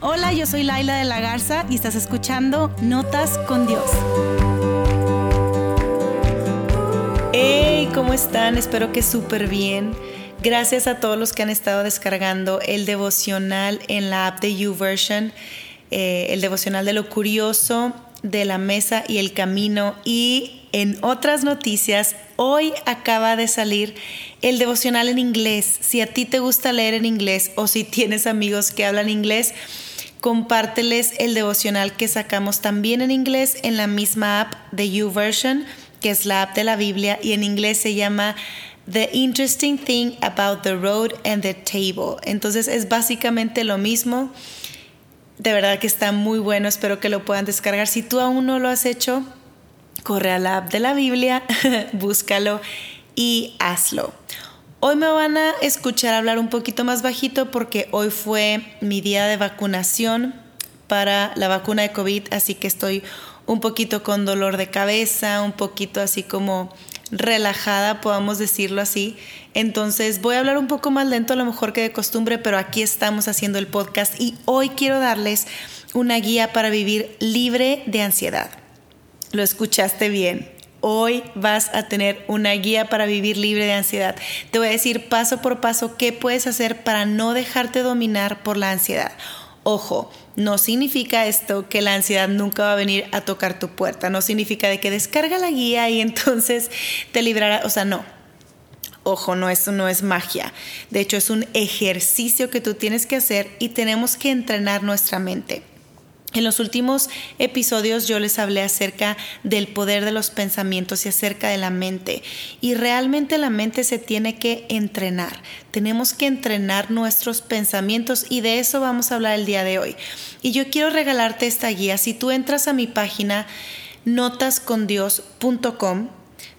Hola, yo soy Laila de la Garza y estás escuchando Notas con Dios. Hey, ¿cómo están? Espero que súper bien. Gracias a todos los que han estado descargando el devocional en la app de YouVersion, eh, el devocional de lo curioso de la mesa y el camino. Y en otras noticias, hoy acaba de salir el devocional en inglés. Si a ti te gusta leer en inglés o si tienes amigos que hablan inglés, compárteles el devocional que sacamos también en inglés en la misma app de YouVersion, que es la app de la Biblia, y en inglés se llama The Interesting Thing About the Road and the Table. Entonces es básicamente lo mismo. De verdad que está muy bueno, espero que lo puedan descargar. Si tú aún no lo has hecho, corre a la app de la Biblia, búscalo y hazlo. Hoy me van a escuchar hablar un poquito más bajito porque hoy fue mi día de vacunación para la vacuna de COVID, así que estoy un poquito con dolor de cabeza, un poquito así como relajada, podamos decirlo así. Entonces voy a hablar un poco más lento a lo mejor que de costumbre, pero aquí estamos haciendo el podcast y hoy quiero darles una guía para vivir libre de ansiedad. Lo escuchaste bien Hoy vas a tener una guía para vivir libre de ansiedad. Te voy a decir paso por paso qué puedes hacer para no dejarte dominar por la ansiedad. Ojo, no significa esto que la ansiedad nunca va a venir a tocar tu puerta. No significa de que descarga la guía y entonces te librará. O sea, no. Ojo, no, eso no es magia. De hecho, es un ejercicio que tú tienes que hacer y tenemos que entrenar nuestra mente. En los últimos episodios yo les hablé acerca del poder de los pensamientos y acerca de la mente. Y realmente la mente se tiene que entrenar. Tenemos que entrenar nuestros pensamientos y de eso vamos a hablar el día de hoy. Y yo quiero regalarte esta guía. Si tú entras a mi página notascondios.com,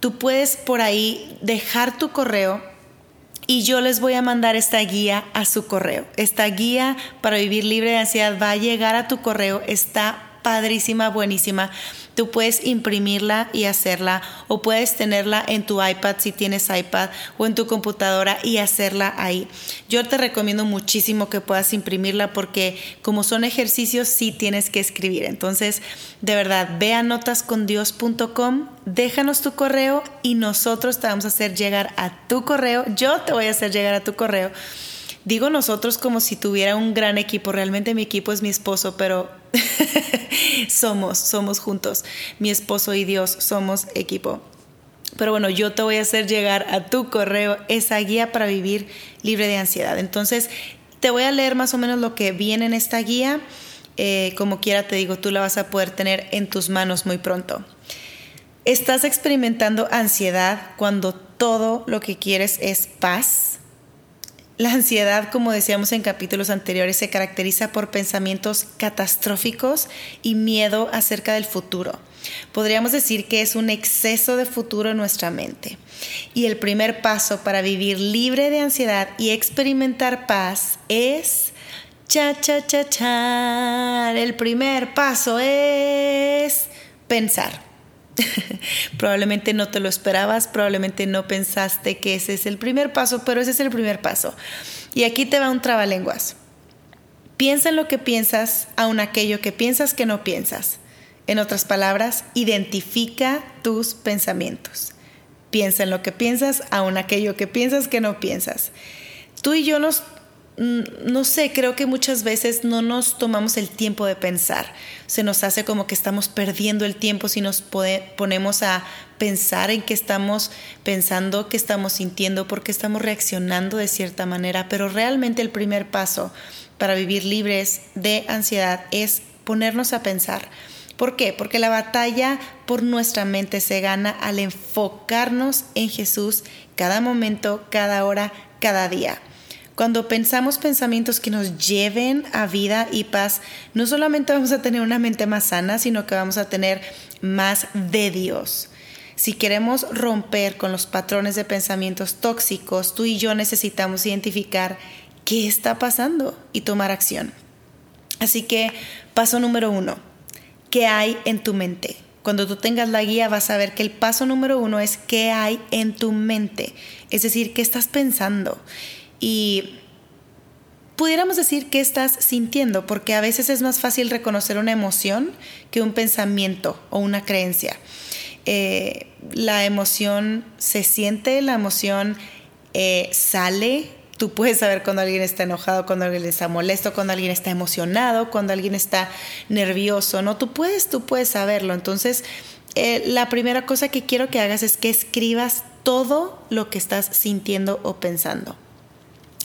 tú puedes por ahí dejar tu correo y yo les voy a mandar esta guía a su correo. Esta guía para vivir libre de ansiedad va a llegar a tu correo. Está padrísima, buenísima. Tú puedes imprimirla y hacerla o puedes tenerla en tu iPad si tienes iPad o en tu computadora y hacerla ahí. Yo te recomiendo muchísimo que puedas imprimirla porque como son ejercicios sí tienes que escribir. Entonces, de verdad, ve a notascondios.com, déjanos tu correo y nosotros te vamos a hacer llegar a tu correo. Yo te voy a hacer llegar a tu correo Digo nosotros como si tuviera un gran equipo, realmente mi equipo es mi esposo, pero somos, somos juntos. Mi esposo y Dios somos equipo. Pero bueno, yo te voy a hacer llegar a tu correo esa guía para vivir libre de ansiedad. Entonces, te voy a leer más o menos lo que viene en esta guía. Eh, como quiera te digo, tú la vas a poder tener en tus manos muy pronto. ¿Estás experimentando ansiedad cuando todo lo que quieres es paz? La ansiedad, como decíamos en capítulos anteriores, se caracteriza por pensamientos catastróficos y miedo acerca del futuro. Podríamos decir que es un exceso de futuro en nuestra mente. Y el primer paso para vivir libre de ansiedad y experimentar paz es... Cha, cha, cha, cha. El primer paso es pensar. probablemente no te lo esperabas, probablemente no pensaste que ese es el primer paso, pero ese es el primer paso. Y aquí te va un trabalenguas. Piensa en lo que piensas, aun aquello que piensas que no piensas. En otras palabras, identifica tus pensamientos. Piensa en lo que piensas, aun aquello que piensas que no piensas. Tú y yo nos no sé, creo que muchas veces no nos tomamos el tiempo de pensar. Se nos hace como que estamos perdiendo el tiempo si nos ponemos a pensar en qué estamos pensando, qué estamos sintiendo, por qué estamos reaccionando de cierta manera. Pero realmente el primer paso para vivir libres de ansiedad es ponernos a pensar. ¿Por qué? Porque la batalla por nuestra mente se gana al enfocarnos en Jesús cada momento, cada hora, cada día. Cuando pensamos pensamientos que nos lleven a vida y paz, no solamente vamos a tener una mente más sana, sino que vamos a tener más de Dios. Si queremos romper con los patrones de pensamientos tóxicos, tú y yo necesitamos identificar qué está pasando y tomar acción. Así que, paso número uno, ¿qué hay en tu mente? Cuando tú tengas la guía vas a ver que el paso número uno es qué hay en tu mente, es decir, qué estás pensando. Y pudiéramos decir qué estás sintiendo, porque a veces es más fácil reconocer una emoción que un pensamiento o una creencia. Eh, la emoción se siente, la emoción eh, sale. Tú puedes saber cuando alguien está enojado, cuando alguien está molesto, cuando alguien está emocionado, cuando alguien está nervioso, ¿no? Tú puedes, tú puedes saberlo. Entonces, eh, la primera cosa que quiero que hagas es que escribas todo lo que estás sintiendo o pensando.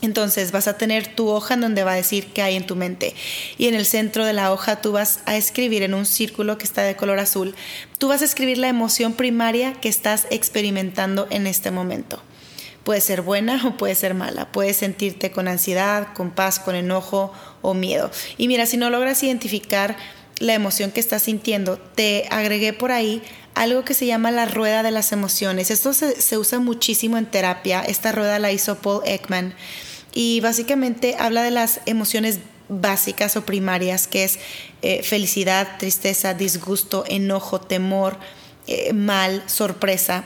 Entonces vas a tener tu hoja en donde va a decir qué hay en tu mente. Y en el centro de la hoja tú vas a escribir en un círculo que está de color azul, tú vas a escribir la emoción primaria que estás experimentando en este momento. Puede ser buena o puede ser mala. Puedes sentirte con ansiedad, con paz, con enojo o miedo. Y mira, si no logras identificar la emoción que estás sintiendo, te agregué por ahí algo que se llama la rueda de las emociones. Esto se, usa muchísimo en terapia. Esta rueda la hizo Paul Ekman y básicamente habla de las emociones básicas o primarias, que es eh, felicidad, tristeza, disgusto, enojo, temor, eh, mal, sorpresa.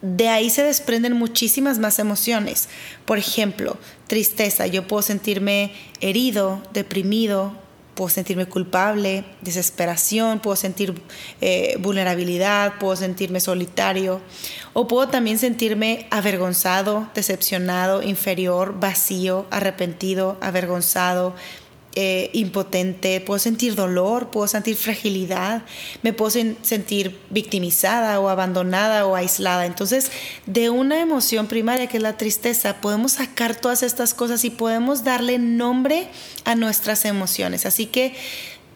De ahí se desprenden muchísimas más emociones. Por ejemplo, tristeza. Yo puedo sentirme herido, deprimido, puedo sentirme culpable, desesperación, puedo sentir eh, vulnerabilidad, puedo sentirme solitario o puedo también sentirme avergonzado, decepcionado, inferior, vacío, arrepentido, avergonzado, eh, impotente, puedo sentir dolor, puedo sentir fragilidad, me puedo sentir victimizada o abandonada o aislada. Entonces, de una emoción primaria que es la tristeza, podemos sacar todas estas cosas y podemos darle nombre a nuestras emociones. Así que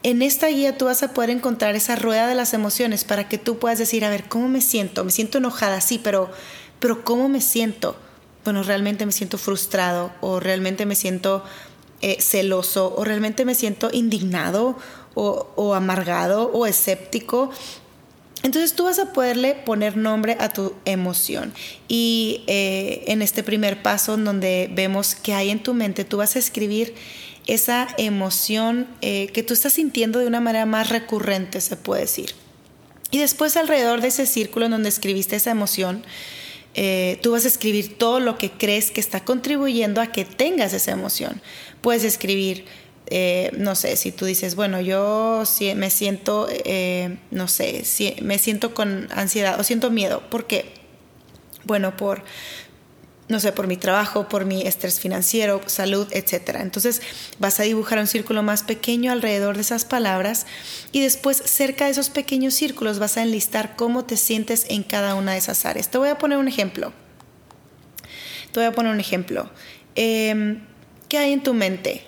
en esta guía tú vas a poder encontrar esa rueda de las emociones para que tú puedas decir, a ver, ¿cómo me siento? Me siento enojada, sí, pero, pero ¿cómo me siento? Bueno, realmente me siento frustrado o realmente me siento eh, celoso o realmente me siento indignado o, amargado o escéptico. Entonces tú vas a poderle poner nombre a tu emoción y eh, en este primer paso en donde vemos que hay en tu mente, tú vas a escribir esa emoción eh, que tú estás sintiendo de una manera más recurrente, se puede decir. Y después alrededor de ese círculo en donde escribiste esa emoción, tú vas a escribir todo lo que crees que está contribuyendo a que tengas esa emoción puedes escribir, eh, no sé, si tú dices, bueno, yo me siento, eh, no sé, me siento con ansiedad o siento miedo. ¿Por qué? Bueno, por, no sé, por mi trabajo, por mi estrés financiero, salud, etc. Entonces vas a dibujar un círculo más pequeño alrededor de esas palabras y después cerca de esos pequeños círculos vas a enlistar cómo te sientes en cada una de esas áreas. Te voy a poner un ejemplo. Te voy a poner un ejemplo. Eh, ¿Qué hay en tu mente?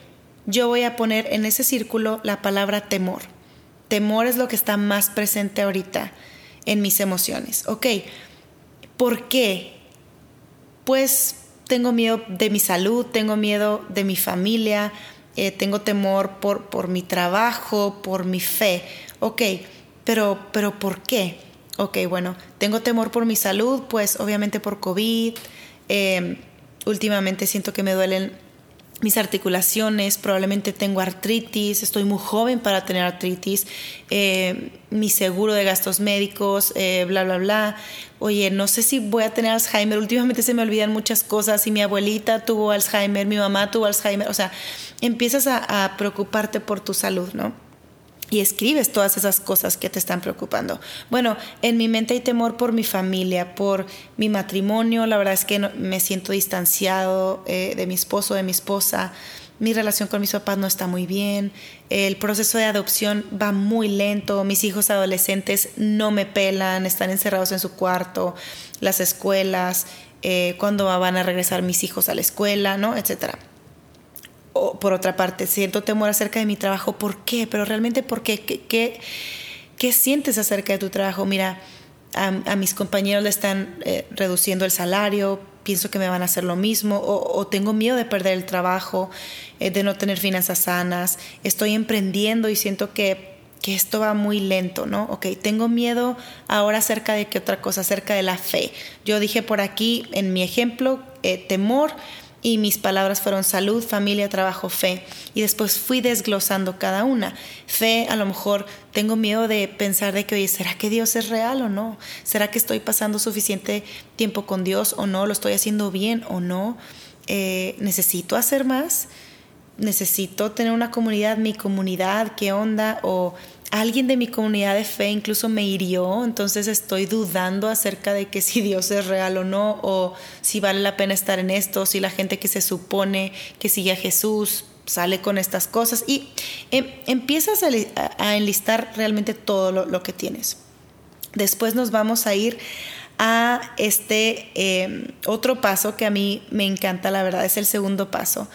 Yo voy a poner en ese círculo la palabra temor. Temor es lo que está más presente ahorita en mis emociones. Ok, ¿por qué? Pues tengo miedo de mi salud, tengo miedo de mi familia, eh, tengo temor por, por mi trabajo, por mi fe. Ok, pero, pero ¿por qué? Ok, bueno, tengo temor por mi salud, pues obviamente por COVID. Eh, últimamente siento que me duelen mis articulaciones, probablemente tengo artritis, estoy muy joven para tener artritis, eh, mi seguro de gastos médicos, eh, bla, bla, bla. Oye, no sé si voy a tener Alzheimer, últimamente se me olvidan muchas cosas, si mi abuelita tuvo Alzheimer, mi mamá tuvo Alzheimer, o sea, empiezas a preocuparte por tu salud, ¿no? Y escribes todas esas cosas que te están preocupando. Bueno, en mi mente hay temor por mi familia, por mi matrimonio, la verdad es que me siento distanciado eh, de mi esposo, de mi esposa, mi relación con mis papás no está muy bien, el proceso de adopción va muy lento, mis hijos adolescentes no me pelan, están encerrados en su cuarto, las escuelas, eh, cuándo van a regresar mis hijos a la escuela, ¿no? Etcétera por otra parte, siento temor acerca de mi trabajo. ¿Por qué? Pero realmente, ¿por qué? ¿Qué, sientes acerca de tu trabajo? Mira, a, mis compañeros le están eh, reduciendo el salario, pienso que me van a hacer lo mismo, o, tengo miedo de perder el trabajo, eh, de no tener finanzas sanas, estoy emprendiendo y siento que, que esto va muy lento, ¿no? Ok, tengo miedo ahora acerca de qué otra cosa, acerca de la fe. Yo dije por aquí, en mi ejemplo, eh, temor y mis palabras fueron salud, familia, trabajo, fe. Y después fui desglosando cada una. Fe, a lo mejor tengo miedo de pensar de que, oye, ¿será que Dios es real o no? ¿Será que estoy pasando suficiente tiempo con Dios o no? ¿Lo estoy haciendo bien o no? Eh, ¿Necesito hacer más? necesito tener una comunidad, mi comunidad, qué onda, o alguien de mi comunidad de fe incluso me hirió, entonces estoy dudando acerca de que si Dios es real o no, o si vale la pena estar en esto, si la gente que se supone que sigue a Jesús sale con estas cosas y em, empiezas a, enlistar realmente todo lo, que tienes. Después nos vamos a ir a este em, otro paso que a mí me encanta, la verdad, es el segundo paso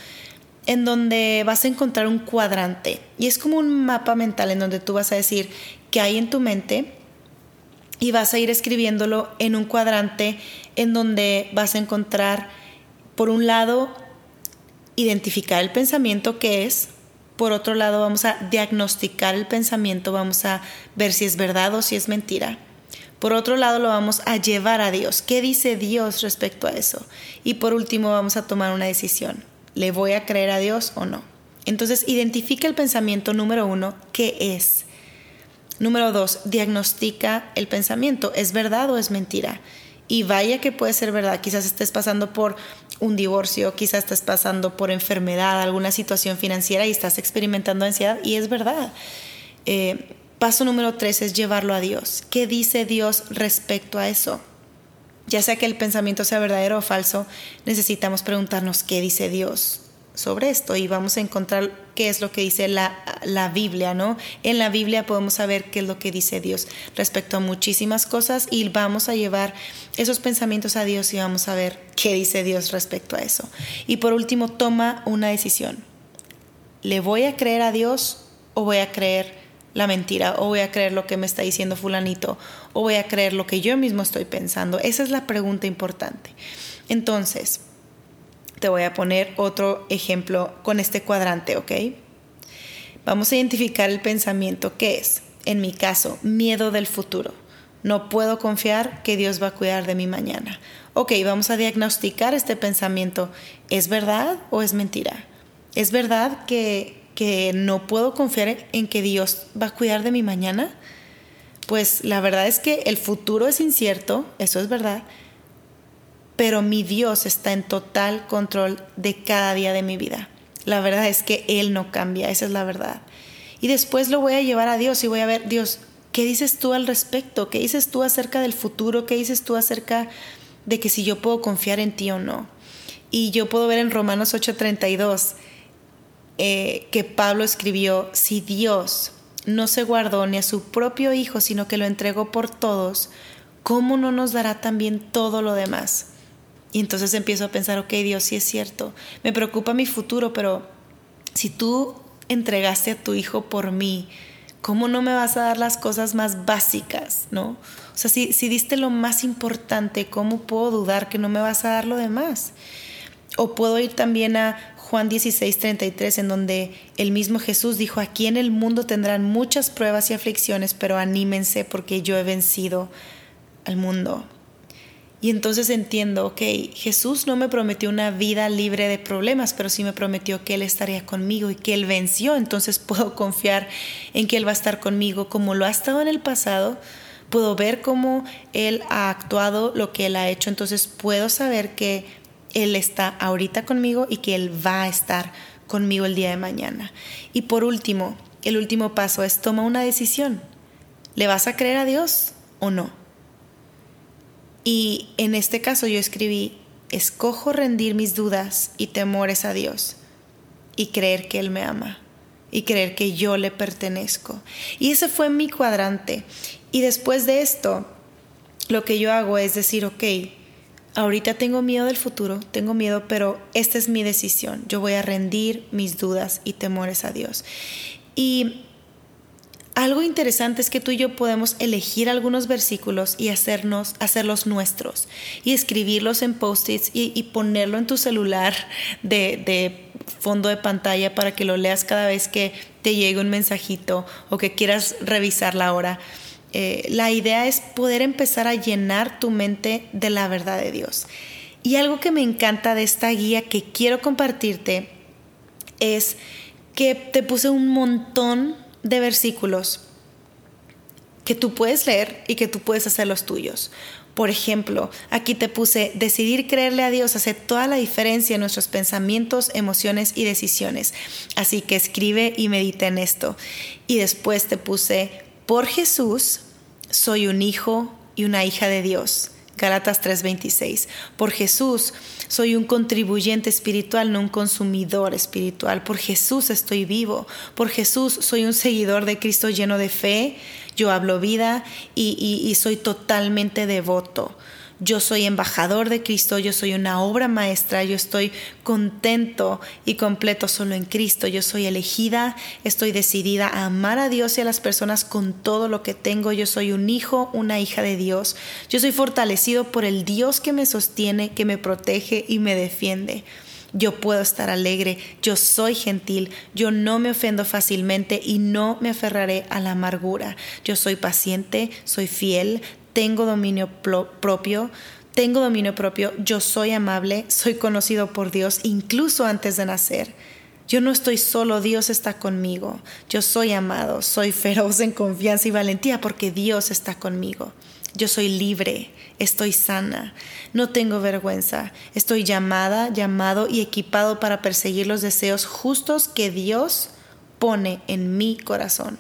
en donde vas a encontrar un cuadrante y es como un mapa mental en donde tú vas a decir qué hay en tu mente y vas a ir escribiéndolo en un cuadrante en donde vas a encontrar, por un lado, identificar el pensamiento que es, por otro lado vamos a diagnosticar el pensamiento, vamos a ver si es verdad o si es mentira. Por otro lado lo vamos a llevar a Dios. ¿Qué dice Dios respecto a eso? Y por último vamos a tomar una decisión. ¿Le voy a creer a Dios o no? Entonces, identifica el pensamiento número uno, ¿qué es? Número dos, diagnostica el pensamiento, ¿es verdad o es mentira? Y vaya que puede ser verdad, quizás estés pasando por un divorcio, quizás estés pasando por enfermedad, alguna situación financiera y estás experimentando ansiedad y es verdad. Eh, paso número tres es llevarlo a Dios. ¿Qué dice Dios respecto a eso? Ya sea que el pensamiento sea verdadero o falso, necesitamos preguntarnos qué dice Dios sobre esto y vamos a encontrar qué es lo que dice la, la, Biblia, ¿no? En la Biblia podemos saber qué es lo que dice Dios respecto a muchísimas cosas y vamos a llevar esos pensamientos a Dios y vamos a ver qué dice Dios respecto a eso. Y por último, toma una decisión. ¿Le voy a creer a Dios o voy a creer la mentira o voy a creer lo que me está diciendo fulanito o voy a creer lo que yo mismo estoy pensando? Esa es la pregunta importante. Entonces, te voy a poner otro ejemplo con este cuadrante, ¿ok? Vamos a identificar el pensamiento que es, en mi caso, miedo del futuro. No puedo confiar que Dios va a cuidar de mi mañana. Ok, vamos a diagnosticar este pensamiento. ¿Es verdad o es mentira? ¿Es verdad que que no puedo confiar en que Dios va a cuidar de mi mañana? Pues la verdad es que el futuro es incierto, eso es verdad, pero mi Dios está en total control de cada día de mi vida. La verdad es que Él no cambia, esa es la verdad. Y después lo voy a llevar a Dios y voy a ver, Dios, ¿qué dices tú al respecto? ¿Qué dices tú acerca del futuro? ¿Qué dices tú acerca de que si yo puedo confiar en ti o no? Y yo puedo ver en Romanos 8:32 eh, que Pablo escribió, si Dios no se guardó ni a su propio Hijo, sino que lo entregó por todos, ¿cómo no nos dará también todo lo demás? Y entonces empiezo a pensar, ok, Dios, sí es cierto, me preocupa mi futuro, pero si tú entregaste a tu Hijo por mí, ¿cómo no me vas a dar las cosas más básicas, no? O sea, si, si diste lo más importante, ¿cómo puedo dudar que no me vas a dar lo demás? O puedo ir también a Juan 16, 33, en donde el mismo Jesús dijo, aquí en el mundo tendrán muchas pruebas y aflicciones, pero anímense porque yo he vencido al mundo. Y entonces entiendo, ok, Jesús no me prometió una vida libre de problemas, pero sí me prometió que Él estaría conmigo y que Él venció, entonces puedo confiar en que Él va a estar conmigo como lo ha estado en el pasado, puedo ver cómo Él ha actuado, lo que Él ha hecho, entonces puedo saber que él está ahorita conmigo y que Él va a estar conmigo el día de mañana. Y por último, el último paso es toma una decisión. ¿Le vas a creer a Dios o no? Y en este caso yo escribí, escojo rendir mis dudas y temores a Dios y creer que Él me ama y creer que yo le pertenezco. Y ese fue mi cuadrante. Y después de esto, lo que yo hago es decir, ok, ahorita tengo miedo del futuro, tengo miedo, pero esta es mi decisión. Yo voy a rendir mis dudas y temores a Dios. Y algo interesante es que tú y yo podemos elegir algunos versículos y hacernos, hacerlos nuestros y escribirlos en post-its y, ponerlo en tu celular de, de fondo de pantalla para que lo leas cada vez que te llegue un mensajito o que quieras revisar la hora. Eh, la idea es poder empezar a llenar tu mente de la verdad de Dios. Y algo que me encanta de esta guía que quiero compartirte es que te puse un montón de versículos que tú puedes leer y que tú puedes hacer los tuyos. Por ejemplo, aquí te puse, decidir creerle a Dios hace toda la diferencia en nuestros pensamientos, emociones y decisiones. Así que escribe y medita en esto. Y después te puse, por Jesús soy un hijo y una hija de Dios. Galatas 3:26. Por Jesús soy un contribuyente espiritual, no un consumidor espiritual. Por Jesús estoy vivo. Por Jesús soy un seguidor de Cristo lleno de fe. Yo hablo vida y, y soy totalmente devoto yo soy embajador de Cristo, yo soy una obra maestra, yo estoy contento y completo solo en Cristo, yo soy elegida, estoy decidida a amar a Dios y a las personas con todo lo que tengo, yo soy un hijo, una hija de Dios, yo soy fortalecido por el Dios que me sostiene, que me protege y me defiende. Yo puedo estar alegre, yo soy gentil, yo no me ofendo fácilmente y no me aferraré a la amargura. Yo soy paciente, soy fiel, tengo dominio propio, tengo dominio propio, yo soy amable, soy conocido por Dios incluso antes de nacer. Yo no estoy solo, Dios está conmigo. Yo soy amado, soy feroz en confianza y valentía porque Dios está conmigo. Yo soy libre, estoy sana, no tengo vergüenza, estoy llamada, llamado y equipado para perseguir los deseos justos que Dios pone en mi corazón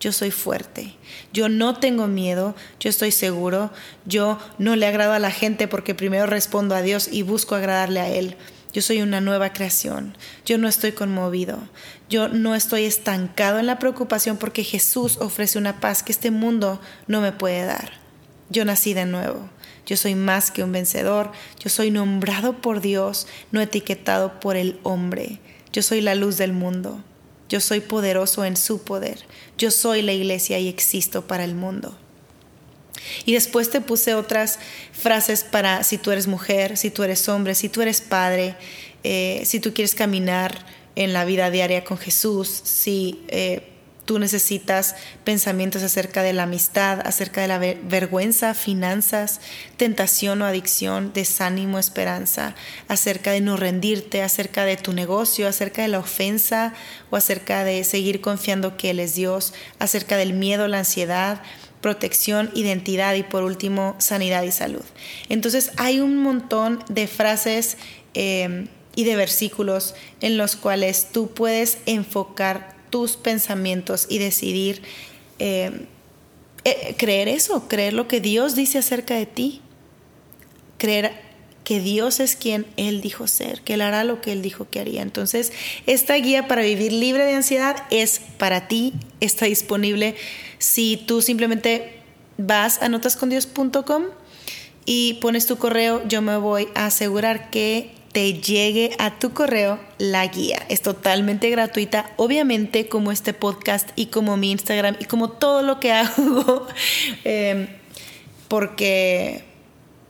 yo soy fuerte, yo no tengo miedo, yo estoy seguro, yo no le agrado a la gente porque primero respondo a Dios y busco agradarle a Él. Yo soy una nueva creación, yo no estoy conmovido, yo no estoy estancado en la preocupación porque Jesús ofrece una paz que este mundo no me puede dar. Yo nací de nuevo, yo soy más que un vencedor, yo soy nombrado por Dios, no etiquetado por el hombre, yo soy la luz del mundo. Yo soy poderoso en su poder. Yo soy la iglesia y existo para el mundo. Y después te puse otras frases para si tú eres mujer, si tú eres hombre, si tú eres padre, eh, si tú quieres caminar en la vida diaria con Jesús, si eh, tú necesitas pensamientos acerca de la amistad, acerca de la vergüenza, finanzas, tentación o adicción, desánimo, esperanza, acerca de no rendirte, acerca de tu negocio, acerca de la ofensa o acerca de seguir confiando que Él es Dios, acerca del miedo, la ansiedad, protección, identidad y por último sanidad y salud. Entonces hay un montón de frases eh, y de versículos en los cuales tú puedes enfocar tus pensamientos y decidir eh, eh, creer eso, creer lo que Dios dice acerca de ti, creer que Dios es quien Él dijo ser, que Él hará lo que Él dijo que haría. Entonces, esta guía para vivir libre de ansiedad es para ti, está disponible si tú simplemente vas a notascondios.com y pones tu correo, yo me voy a asegurar que te llegue a tu correo la guía. Es totalmente gratuita, obviamente como este podcast y como mi Instagram y como todo lo que hago, em, porque,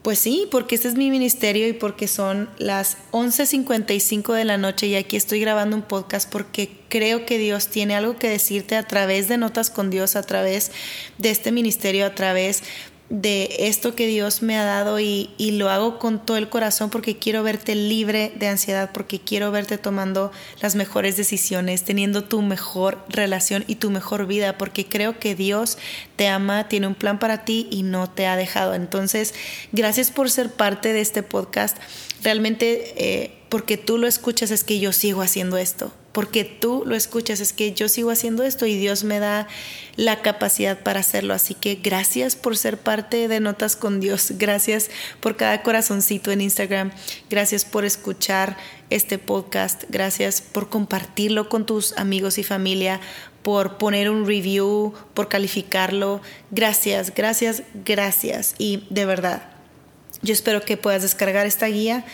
pues sí, porque este es mi ministerio y porque son las 11.55 de la noche y aquí estoy grabando un podcast porque creo que Dios tiene algo que decirte a través de Notas con Dios, a través de este ministerio, a través de esto que Dios me ha dado y, lo hago con todo el corazón porque quiero verte libre de ansiedad, porque quiero verte tomando las mejores decisiones, teniendo tu mejor relación y tu mejor vida, porque creo que Dios te ama, tiene un plan para ti y no te ha dejado. Entonces, gracias por ser parte de este podcast. Realmente, eh, porque tú lo escuchas es que yo sigo haciendo esto porque tú lo escuchas, es que yo sigo haciendo esto y Dios me da la capacidad para hacerlo. Así que gracias por ser parte de Notas con Dios, gracias por cada corazoncito en Instagram, gracias por escuchar este podcast, gracias por compartirlo con tus amigos y familia, por poner un review, por calificarlo. Gracias, gracias, gracias. Y de verdad, yo espero que puedas descargar esta guía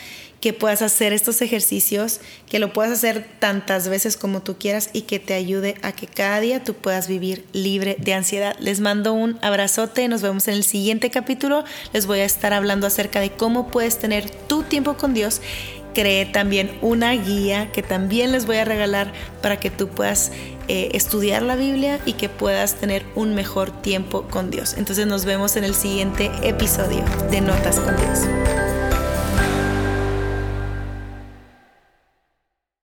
que puedas hacer estos ejercicios, que lo puedas hacer tantas veces como tú quieras y que te ayude a que cada día tú puedas vivir libre de ansiedad. Les mando un abrazote, nos vemos en el siguiente capítulo. Les voy a estar hablando acerca de cómo puedes tener tu tiempo con Dios. Creé también una guía que también les voy a regalar para que tú puedas eh, estudiar la Biblia y que puedas tener un mejor tiempo con Dios. Entonces nos vemos en el siguiente episodio de Notas con Dios.